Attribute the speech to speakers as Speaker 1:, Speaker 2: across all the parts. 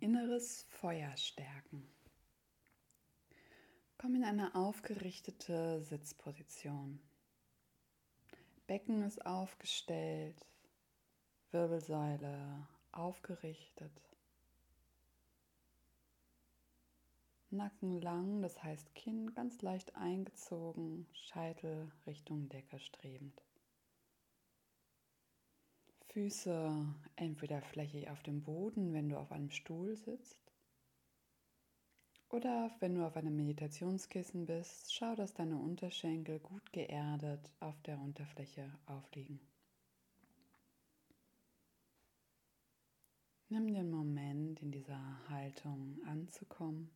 Speaker 1: inneres Feuer stärken. Komm in eine aufgerichtete Sitzposition. Becken ist aufgestellt, Wirbelsäule aufgerichtet. Nacken lang, das heißt Kinn ganz leicht eingezogen, Scheitel Richtung Decke strebend. Füße entweder flächig auf dem Boden, wenn du auf einem Stuhl sitzt, oder wenn du auf einem Meditationskissen bist, schau, dass deine Unterschenkel gut geerdet auf der Unterfläche aufliegen. Nimm den Moment, in dieser Haltung anzukommen.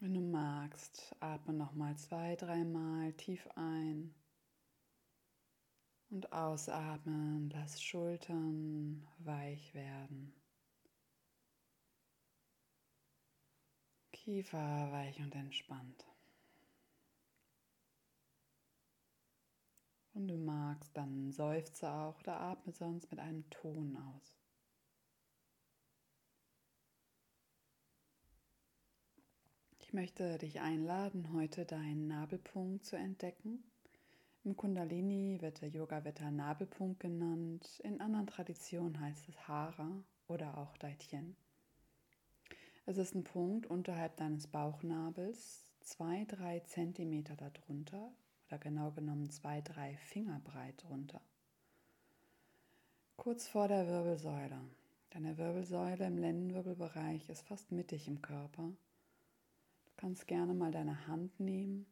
Speaker 1: Wenn du magst, atme nochmal zwei, dreimal tief ein und ausatmen, lass Schultern weich werden. Kiefer weich und entspannt. Und du magst, dann seufze auch oder atme sonst mit einem Ton aus. Ich möchte dich einladen, heute deinen Nabelpunkt zu entdecken. Im Kundalini wird der Yoga-Wetter Nabelpunkt genannt. In anderen Traditionen heißt es Hara oder auch Daitien. Es ist ein Punkt unterhalb deines Bauchnabels, zwei, drei Zentimeter darunter oder genau genommen zwei, drei Finger breit drunter. Kurz vor der Wirbelsäule. Deine Wirbelsäule im Lendenwirbelbereich ist fast mittig im Körper. Du kannst gerne mal deine Hand nehmen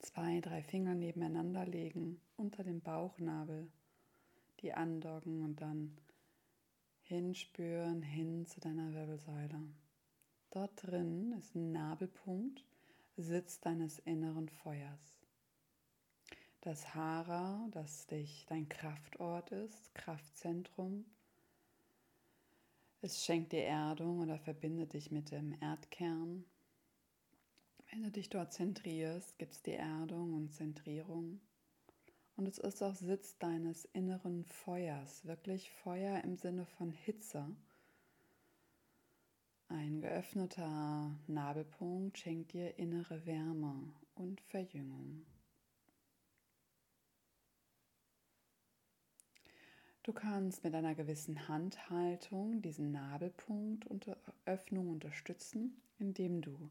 Speaker 1: zwei, drei Finger nebeneinander legen, unter dem Bauchnabel, die andocken und dann hinspüren hin zu deiner Wirbelsäule. Dort drin ist ein Nabelpunkt, Sitz deines inneren Feuers. Das Hara, das dich dein Kraftort ist, Kraftzentrum. Es schenkt dir Erdung oder verbindet dich mit dem Erdkern, wenn du dich dort zentrierst, gibt es die Erdung und Zentrierung. Und es ist auch Sitz deines inneren Feuers, wirklich Feuer im Sinne von Hitze. Ein geöffneter Nabelpunkt schenkt dir innere Wärme und Verjüngung. Du kannst mit einer gewissen Handhaltung diesen Nabelpunkt unter Öffnung unterstützen, indem du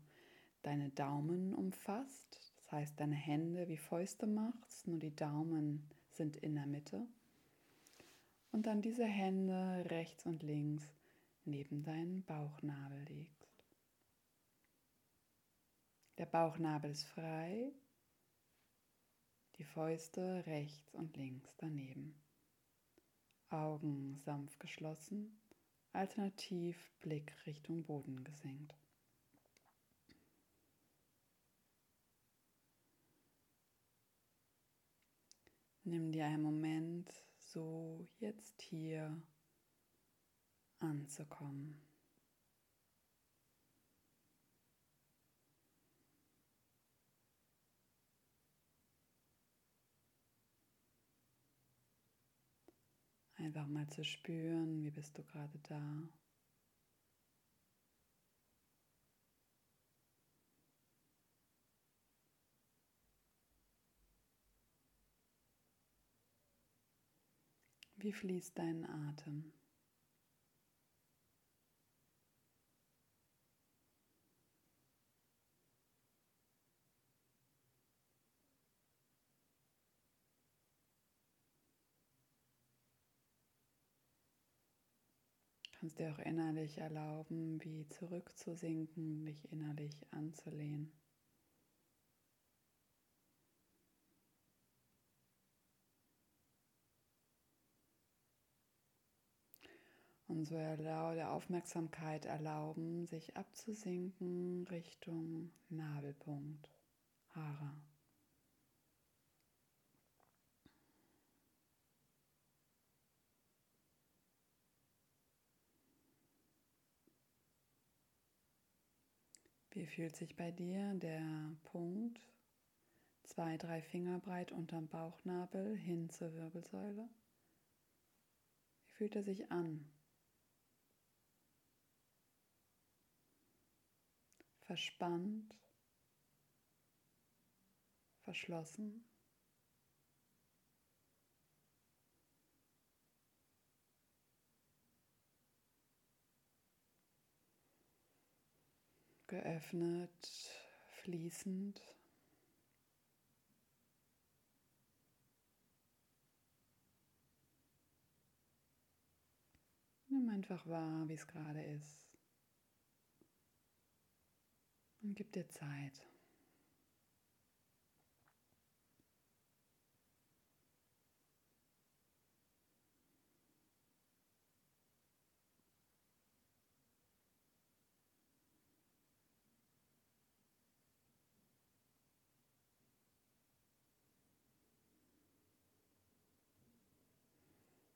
Speaker 1: deine Daumen umfasst, das heißt deine Hände wie Fäuste machst, nur die Daumen sind in der Mitte. Und dann diese Hände rechts und links neben deinen Bauchnabel legst. Der Bauchnabel ist frei, die Fäuste rechts und links daneben. Augen sanft geschlossen, alternativ Blick Richtung Boden gesenkt. Nimm dir einen Moment, so jetzt hier anzukommen. Einfach mal zu spüren, wie bist du gerade da. Wie fließt dein Atem? kannst dir auch innerlich erlauben, wie zurückzusinken, dich innerlich anzulehnen. Und so der Aufmerksamkeit erlauben, sich abzusinken Richtung Nabelpunkt, Haare. Wie fühlt sich bei dir der Punkt zwei, drei Finger breit unterm Bauchnabel hin zur Wirbelsäule? fühlt er sich an? Verspannt? Verschlossen? Geöffnet, fließend. Nimm einfach wahr, wie es gerade ist. Und gib dir Zeit.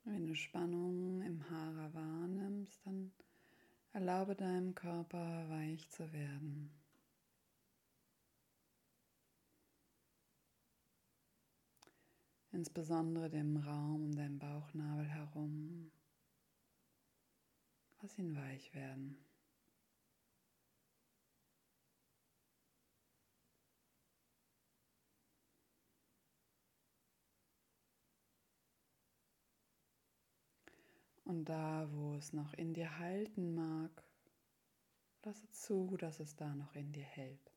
Speaker 1: Wenn du Spannung im Haare wahrnimmst, dann erlaube deinem Körper weich zu werden. Insbesondere dem Raum um deinen Bauchnabel herum. Lass ihn weich werden. Und da, wo es noch in dir halten mag, lasse zu, dass es da noch in dir hält.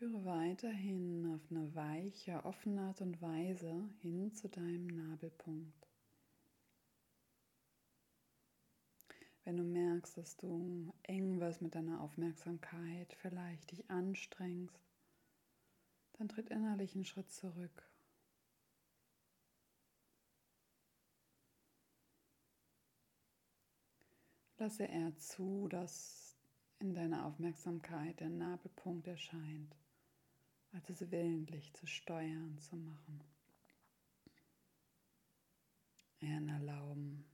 Speaker 1: Führe weiterhin auf eine weiche, offene Art und Weise hin zu deinem Nabelpunkt. Wenn du merkst, dass du eng wirst mit deiner Aufmerksamkeit, vielleicht dich anstrengst, dann tritt innerlich einen Schritt zurück. Lasse eher zu, dass in deiner Aufmerksamkeit der Nabelpunkt erscheint als es willentlich zu steuern zu machen. Ehren erlauben.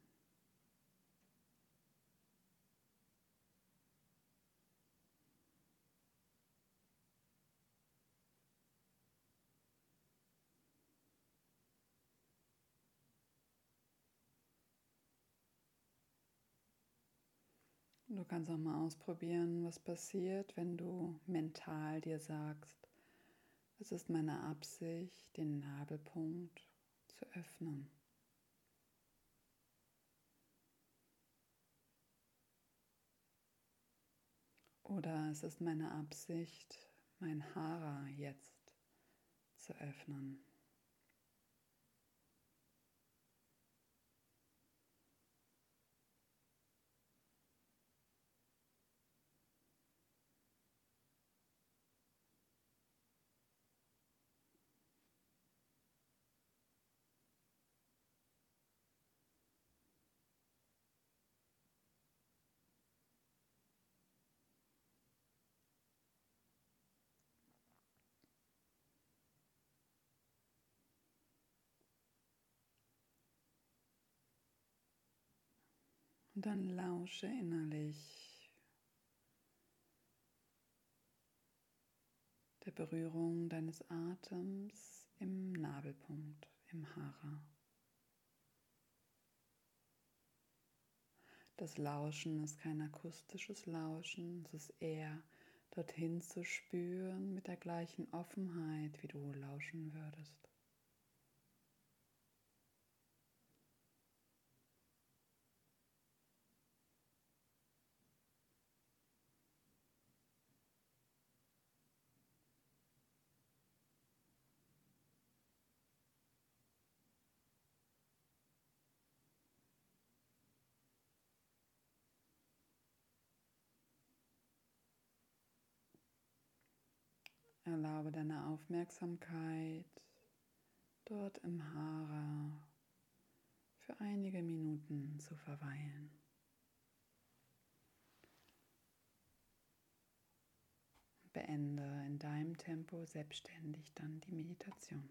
Speaker 1: Du kannst auch mal ausprobieren, was passiert, wenn du mental dir sagst, es ist meine Absicht, den Nabelpunkt zu öffnen. Oder es ist meine Absicht, mein Hara jetzt zu öffnen. Und dann lausche innerlich der Berührung deines Atems im Nabelpunkt, im Hara. Das Lauschen ist kein akustisches Lauschen, es ist eher dorthin zu spüren mit der gleichen Offenheit, wie du lauschen würdest. Erlaube deine Aufmerksamkeit dort im Hara für einige Minuten zu verweilen. Beende in deinem Tempo selbstständig dann die Meditation.